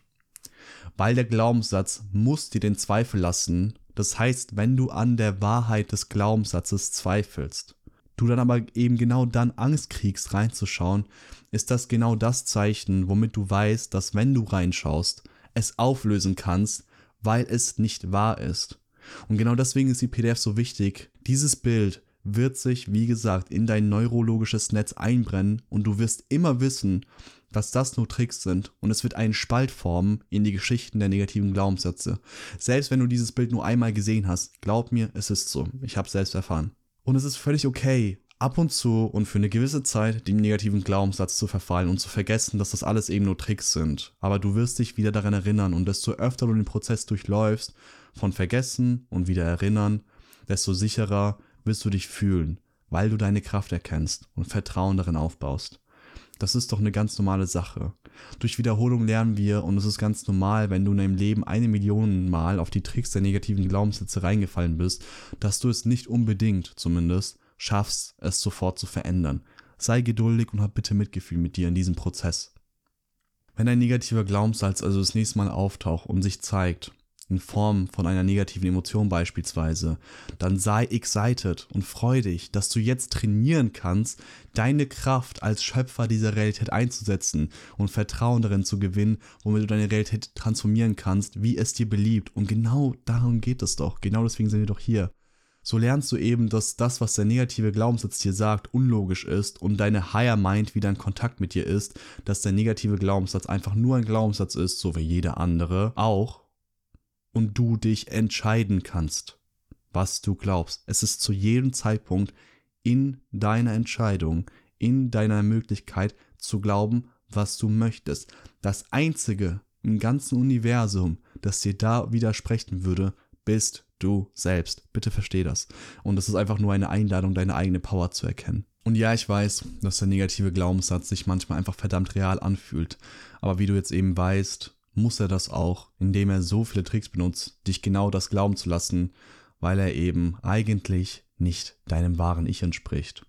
Weil der Glaubenssatz muss dir den Zweifel lassen, das heißt, wenn du an der Wahrheit des Glaubenssatzes zweifelst, du dann aber eben genau dann Angst kriegst, reinzuschauen, ist das genau das Zeichen, womit du weißt, dass wenn du reinschaust, es auflösen kannst, weil es nicht wahr ist. Und genau deswegen ist die PDF so wichtig. Dieses Bild wird sich, wie gesagt, in dein neurologisches Netz einbrennen und du wirst immer wissen, dass das nur Tricks sind und es wird einen Spalt formen in die Geschichten der negativen Glaubenssätze. Selbst wenn du dieses Bild nur einmal gesehen hast, glaub mir, es ist so. Ich habe selbst erfahren. Und es ist völlig okay, ab und zu und für eine gewisse Zeit dem negativen Glaubenssatz zu verfallen und zu vergessen, dass das alles eben nur Tricks sind. Aber du wirst dich wieder daran erinnern und desto öfter du den Prozess durchläufst, von vergessen und wieder erinnern, desto sicherer wirst du dich fühlen, weil du deine Kraft erkennst und Vertrauen darin aufbaust. Das ist doch eine ganz normale Sache. Durch Wiederholung lernen wir, und es ist ganz normal, wenn du in deinem Leben eine Million Mal auf die Tricks der negativen Glaubenssätze reingefallen bist, dass du es nicht unbedingt, zumindest, schaffst, es sofort zu verändern. Sei geduldig und hab bitte Mitgefühl mit dir in diesem Prozess. Wenn ein negativer Glaubenssatz also das nächste Mal auftaucht und sich zeigt, in Form von einer negativen Emotion beispielsweise, dann sei excited und freu dich, dass du jetzt trainieren kannst, deine Kraft als Schöpfer dieser Realität einzusetzen und Vertrauen darin zu gewinnen, womit du deine Realität transformieren kannst, wie es dir beliebt. Und genau darum geht es doch. Genau deswegen sind wir doch hier. So lernst du eben, dass das, was der negative Glaubenssatz dir sagt, unlogisch ist und deine Higher Mind wieder in Kontakt mit dir ist, dass der negative Glaubenssatz einfach nur ein Glaubenssatz ist, so wie jeder andere auch und du dich entscheiden kannst, was du glaubst. Es ist zu jedem Zeitpunkt in deiner Entscheidung, in deiner Möglichkeit zu glauben, was du möchtest. Das Einzige im ganzen Universum, das dir da widersprechen würde, bist du selbst. Bitte versteh das. Und es ist einfach nur eine Einladung, deine eigene Power zu erkennen. Und ja, ich weiß, dass der negative Glaubenssatz sich manchmal einfach verdammt real anfühlt. Aber wie du jetzt eben weißt, muss er das auch, indem er so viele Tricks benutzt, dich genau das glauben zu lassen, weil er eben eigentlich nicht deinem wahren Ich entspricht.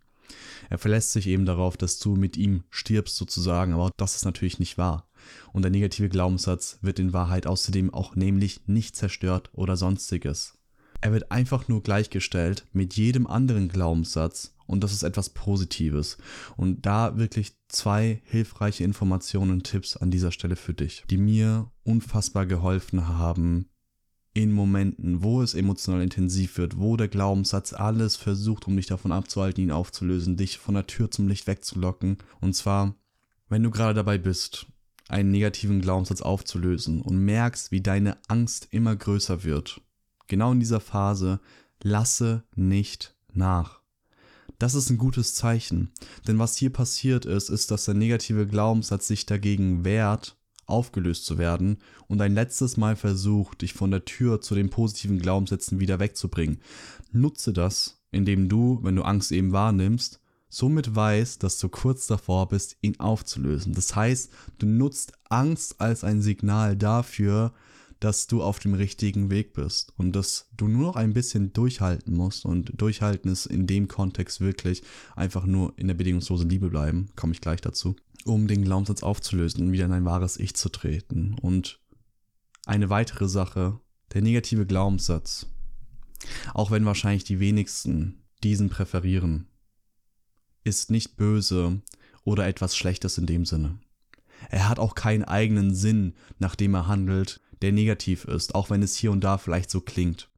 Er verlässt sich eben darauf, dass du mit ihm stirbst sozusagen, aber das ist natürlich nicht wahr. Und der negative Glaubenssatz wird in Wahrheit außerdem auch nämlich nicht zerstört oder sonstiges. Er wird einfach nur gleichgestellt mit jedem anderen Glaubenssatz, und das ist etwas Positives. Und da wirklich zwei hilfreiche Informationen und Tipps an dieser Stelle für dich, die mir unfassbar geholfen haben in Momenten, wo es emotional intensiv wird, wo der Glaubenssatz alles versucht, um dich davon abzuhalten, ihn aufzulösen, dich von der Tür zum Licht wegzulocken. Und zwar, wenn du gerade dabei bist, einen negativen Glaubenssatz aufzulösen und merkst, wie deine Angst immer größer wird. Genau in dieser Phase, lasse nicht nach. Das ist ein gutes Zeichen. Denn was hier passiert ist, ist, dass der negative Glaubenssatz sich dagegen wehrt, aufgelöst zu werden und ein letztes Mal versucht, dich von der Tür zu den positiven Glaubenssätzen wieder wegzubringen. Nutze das, indem du, wenn du Angst eben wahrnimmst, somit weißt, dass du kurz davor bist, ihn aufzulösen. Das heißt, du nutzt Angst als ein Signal dafür, dass du auf dem richtigen Weg bist und dass du nur noch ein bisschen durchhalten musst. Und durchhalten ist in dem Kontext wirklich einfach nur in der bedingungslosen Liebe bleiben, komme ich gleich dazu, um den Glaubenssatz aufzulösen und wieder in ein wahres Ich zu treten. Und eine weitere Sache, der negative Glaubenssatz, auch wenn wahrscheinlich die wenigsten diesen präferieren, ist nicht böse oder etwas Schlechtes in dem Sinne. Er hat auch keinen eigenen Sinn, nach dem er handelt, der negativ ist, auch wenn es hier und da vielleicht so klingt.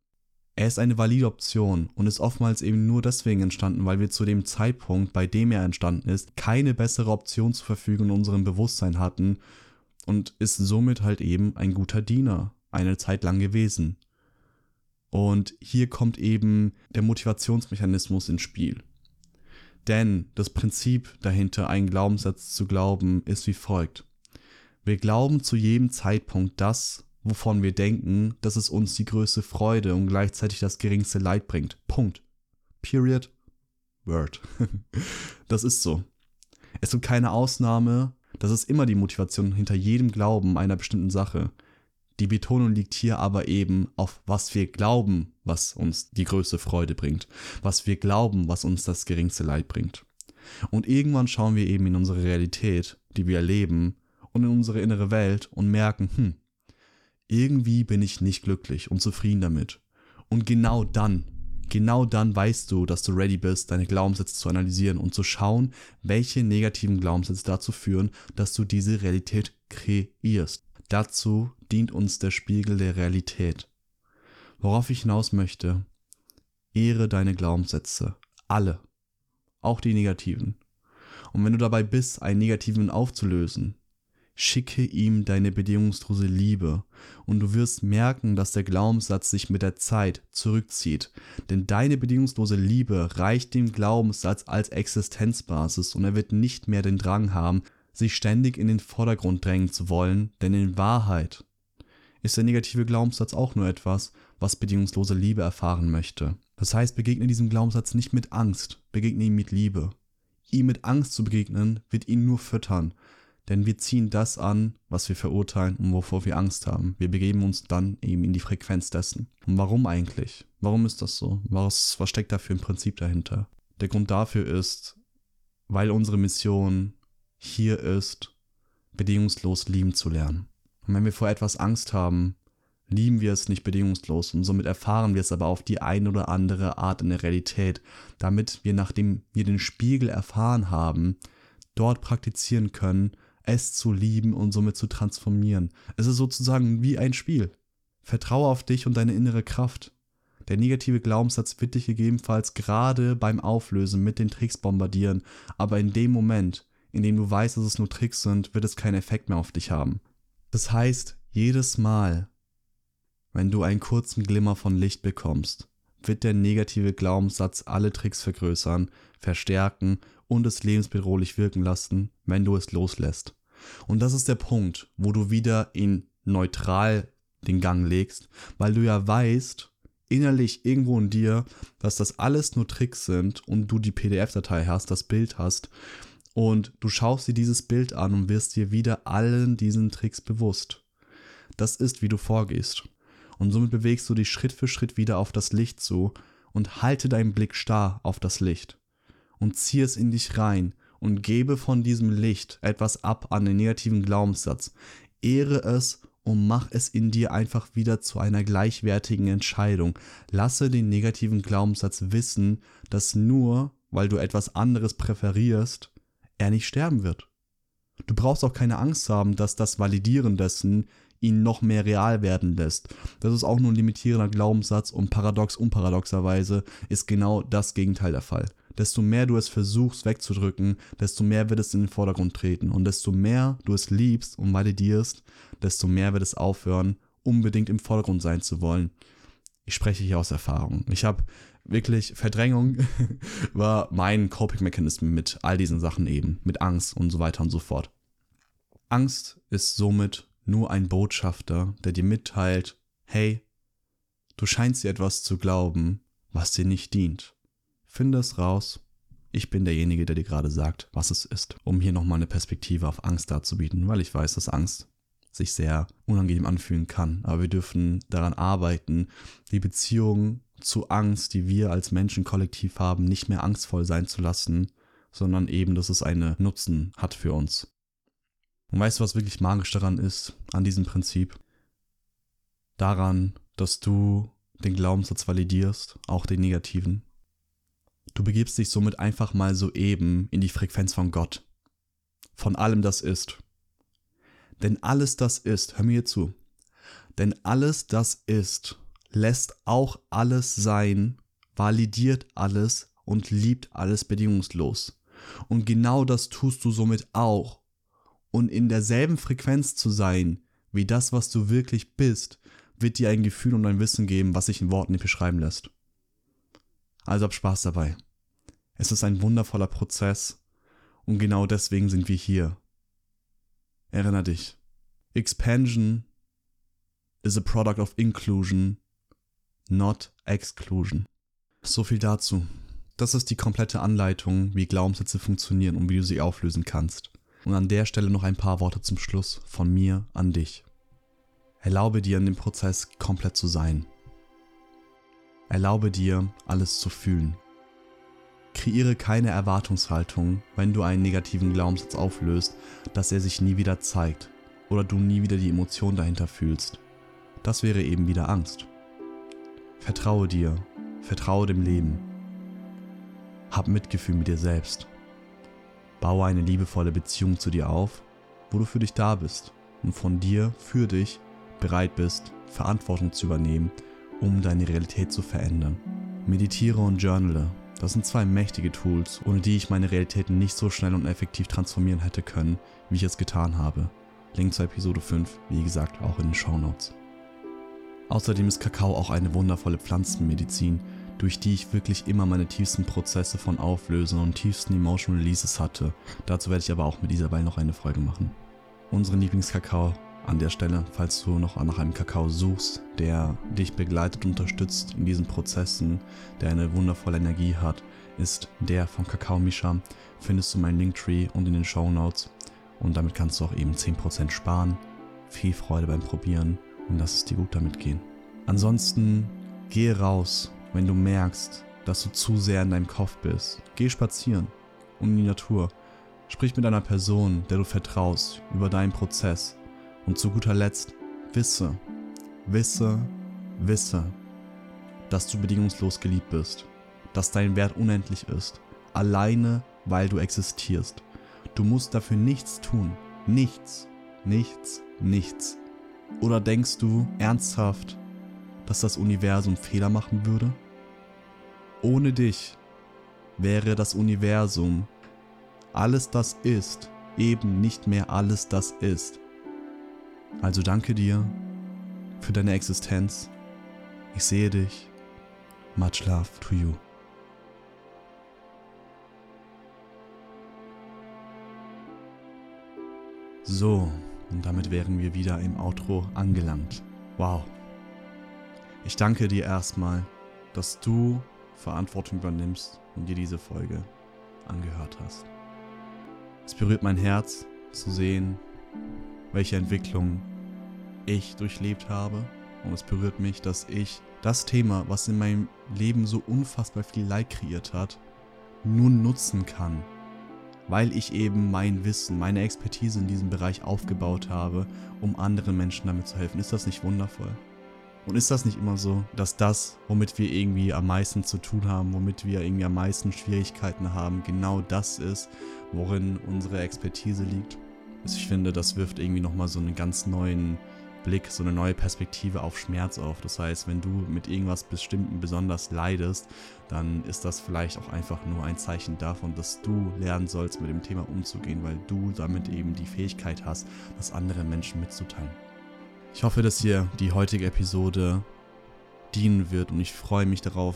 Er ist eine valide Option und ist oftmals eben nur deswegen entstanden, weil wir zu dem Zeitpunkt, bei dem er entstanden ist, keine bessere Option zur Verfügung in unserem Bewusstsein hatten und ist somit halt eben ein guter Diener eine Zeit lang gewesen. Und hier kommt eben der Motivationsmechanismus ins Spiel. Denn das Prinzip dahinter, einen Glaubenssatz zu glauben, ist wie folgt. Wir glauben zu jedem Zeitpunkt das, wovon wir denken, dass es uns die größte Freude und gleichzeitig das geringste Leid bringt. Punkt. Period. Word. [laughs] das ist so. Es gibt keine Ausnahme, das ist immer die Motivation hinter jedem Glauben einer bestimmten Sache. Die Betonung liegt hier aber eben auf was wir glauben, was uns die größte Freude bringt, was wir glauben, was uns das geringste Leid bringt. Und irgendwann schauen wir eben in unsere Realität, die wir erleben, und in unsere innere Welt und merken, hm, irgendwie bin ich nicht glücklich und zufrieden damit. Und genau dann, genau dann weißt du, dass du ready bist, deine Glaubenssätze zu analysieren und zu schauen, welche negativen Glaubenssätze dazu führen, dass du diese Realität kreierst. Dazu dient uns der Spiegel der Realität. Worauf ich hinaus möchte, ehre deine Glaubenssätze. Alle. Auch die negativen. Und wenn du dabei bist, einen negativen aufzulösen, schicke ihm deine bedingungslose Liebe und du wirst merken, dass der Glaubenssatz sich mit der Zeit zurückzieht. Denn deine bedingungslose Liebe reicht dem Glaubenssatz als Existenzbasis und er wird nicht mehr den Drang haben, sich ständig in den Vordergrund drängen zu wollen, denn in Wahrheit ist der negative Glaubenssatz auch nur etwas, was bedingungslose Liebe erfahren möchte. Das heißt, begegne diesem Glaubenssatz nicht mit Angst, begegne ihm mit Liebe. Ihm mit Angst zu begegnen, wird ihn nur füttern, denn wir ziehen das an, was wir verurteilen und wovor wir Angst haben. Wir begeben uns dann eben in die Frequenz dessen. Und warum eigentlich? Warum ist das so? Was, was steckt da für ein Prinzip dahinter? Der Grund dafür ist, weil unsere Mission hier ist, bedingungslos lieben zu lernen. Und wenn wir vor etwas Angst haben, lieben wir es nicht bedingungslos und somit erfahren wir es aber auf die eine oder andere Art in der Realität, damit wir, nachdem wir den Spiegel erfahren haben, dort praktizieren können, es zu lieben und somit zu transformieren. Es ist sozusagen wie ein Spiel. Vertraue auf dich und deine innere Kraft. Der negative Glaubenssatz wird dich gegebenenfalls gerade beim Auflösen mit den Tricks bombardieren, aber in dem Moment, in dem du weißt, dass es nur Tricks sind, wird es keinen Effekt mehr auf dich haben. Das heißt, jedes Mal, wenn du einen kurzen Glimmer von Licht bekommst, wird der negative Glaubenssatz alle Tricks vergrößern, verstärken und es lebensbedrohlich wirken lassen, wenn du es loslässt. Und das ist der Punkt, wo du wieder in neutral den Gang legst, weil du ja weißt, innerlich irgendwo in dir, dass das alles nur Tricks sind und du die PDF-Datei hast, das Bild hast und du schaust dir dieses Bild an und wirst dir wieder allen diesen Tricks bewusst. Das ist, wie du vorgehst. Und somit bewegst du dich Schritt für Schritt wieder auf das Licht zu und halte deinen Blick starr auf das Licht und zieh es in dich rein und gebe von diesem Licht etwas ab an den negativen Glaubenssatz. Ehre es und mach es in dir einfach wieder zu einer gleichwertigen Entscheidung. Lasse den negativen Glaubenssatz wissen, dass nur weil du etwas anderes präferierst, er nicht sterben wird. Du brauchst auch keine Angst haben, dass das Validieren dessen ihn noch mehr real werden lässt. Das ist auch nur ein limitierender Glaubenssatz und paradox unparadoxerweise ist genau das Gegenteil der Fall desto mehr du es versuchst wegzudrücken, desto mehr wird es in den Vordergrund treten. Und desto mehr du es liebst und validierst, desto mehr wird es aufhören, unbedingt im Vordergrund sein zu wollen. Ich spreche hier aus Erfahrung. Ich habe wirklich Verdrängung [laughs] war mein Coping-Mechanismus mit all diesen Sachen eben, mit Angst und so weiter und so fort. Angst ist somit nur ein Botschafter, der dir mitteilt, hey, du scheinst dir etwas zu glauben, was dir nicht dient. Finde es raus Ich bin derjenige, der dir gerade sagt, was es ist, um hier nochmal eine Perspektive auf Angst darzubieten, weil ich weiß, dass Angst sich sehr unangenehm anfühlen kann. Aber wir dürfen daran arbeiten, die Beziehung zu Angst, die wir als Menschen kollektiv haben, nicht mehr angstvoll sein zu lassen, sondern eben, dass es einen Nutzen hat für uns. Und weißt du, was wirklich magisch daran ist, an diesem Prinzip? Daran, dass du den Glaubenssatz validierst, auch den negativen. Du begibst dich somit einfach mal so eben in die Frequenz von Gott. Von allem das ist. Denn alles das ist, hör mir zu, denn alles das ist, lässt auch alles sein, validiert alles und liebt alles bedingungslos. Und genau das tust du somit auch. Und in derselben Frequenz zu sein, wie das, was du wirklich bist, wird dir ein Gefühl und ein Wissen geben, was sich in Worten nicht beschreiben lässt. Also hab Spaß dabei. Es ist ein wundervoller Prozess und genau deswegen sind wir hier. Erinner dich. Expansion is a product of inclusion, not exclusion. So viel dazu. Das ist die komplette Anleitung, wie Glaubenssätze funktionieren und wie du sie auflösen kannst. Und an der Stelle noch ein paar Worte zum Schluss von mir an dich. Erlaube dir in dem Prozess komplett zu sein. Erlaube dir, alles zu fühlen. Kreiere keine Erwartungshaltung, wenn du einen negativen Glaubenssatz auflöst, dass er sich nie wieder zeigt oder du nie wieder die Emotion dahinter fühlst. Das wäre eben wieder Angst. Vertraue dir, vertraue dem Leben. Hab Mitgefühl mit dir selbst. Baue eine liebevolle Beziehung zu dir auf, wo du für dich da bist und von dir für dich bereit bist, Verantwortung zu übernehmen, um deine Realität zu verändern. Meditiere und journale. Das sind zwei mächtige Tools, ohne die ich meine Realität nicht so schnell und effektiv transformieren hätte können, wie ich es getan habe. Link zur Episode 5, wie gesagt, auch in den Show Notes. Außerdem ist Kakao auch eine wundervolle Pflanzenmedizin, durch die ich wirklich immer meine tiefsten Prozesse von Auflösen und tiefsten Emotional Releases hatte. Dazu werde ich aber auch mit Isabel noch eine Folge machen. Unseren Lieblingskakao an der Stelle, falls du noch nach einem Kakao suchst, der dich begleitet und unterstützt in diesen Prozessen, der eine wundervolle Energie hat, ist der von Kakao Misha. Findest du meinen Linktree und in den Show Notes. Und damit kannst du auch eben 10% sparen. Viel Freude beim Probieren und lass es dir gut damit gehen. Ansonsten gehe raus, wenn du merkst, dass du zu sehr in deinem Kopf bist. Geh spazieren und in die Natur. Sprich mit einer Person, der du vertraust, über deinen Prozess. Und zu guter Letzt, wisse, wisse, wisse, dass du bedingungslos geliebt bist, dass dein Wert unendlich ist, alleine weil du existierst. Du musst dafür nichts tun. Nichts, nichts, nichts. Oder denkst du ernsthaft, dass das Universum Fehler machen würde? Ohne dich wäre das Universum, alles das ist, eben nicht mehr alles das ist. Also danke dir für deine Existenz. Ich sehe dich. Much love to you. So, und damit wären wir wieder im Outro angelangt. Wow. Ich danke dir erstmal, dass du Verantwortung übernimmst und dir diese Folge angehört hast. Es berührt mein Herz zu sehen, welche Entwicklung ich durchlebt habe. Und es berührt mich, dass ich das Thema, was in meinem Leben so unfassbar viel Leid kreiert hat, nun nutzen kann, weil ich eben mein Wissen, meine Expertise in diesem Bereich aufgebaut habe, um anderen Menschen damit zu helfen. Ist das nicht wundervoll? Und ist das nicht immer so, dass das, womit wir irgendwie am meisten zu tun haben, womit wir irgendwie am meisten Schwierigkeiten haben, genau das ist, worin unsere Expertise liegt? Also ich finde, das wirft irgendwie nochmal so einen ganz neuen Blick, so eine neue Perspektive auf Schmerz auf. Das heißt, wenn du mit irgendwas Bestimmten besonders leidest, dann ist das vielleicht auch einfach nur ein Zeichen davon, dass du lernen sollst, mit dem Thema umzugehen, weil du damit eben die Fähigkeit hast, das anderen Menschen mitzuteilen. Ich hoffe, dass dir die heutige Episode dienen wird und ich freue mich darauf,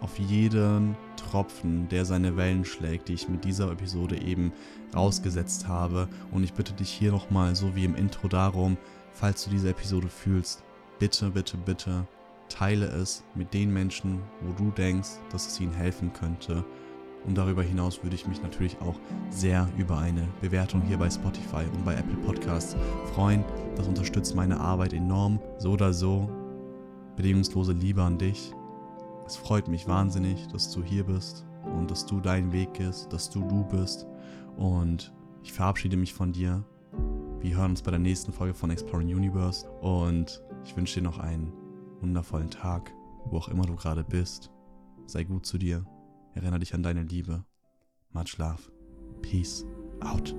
auf jeden Tropfen, der seine Wellen schlägt, die ich mit dieser Episode eben rausgesetzt habe. Und ich bitte dich hier nochmal, so wie im Intro, darum, falls du diese Episode fühlst, bitte, bitte, bitte teile es mit den Menschen, wo du denkst, dass es ihnen helfen könnte. Und darüber hinaus würde ich mich natürlich auch sehr über eine Bewertung hier bei Spotify und bei Apple Podcasts freuen. Das unterstützt meine Arbeit enorm. So oder so, bedingungslose Liebe an dich. Es freut mich wahnsinnig, dass du hier bist und dass du deinen Weg gehst, dass du du bist. Und ich verabschiede mich von dir. Wir hören uns bei der nächsten Folge von Exploring Universe und ich wünsche dir noch einen wundervollen Tag, wo auch immer du gerade bist. Sei gut zu dir. Erinnere dich an deine Liebe. Much love. Peace out.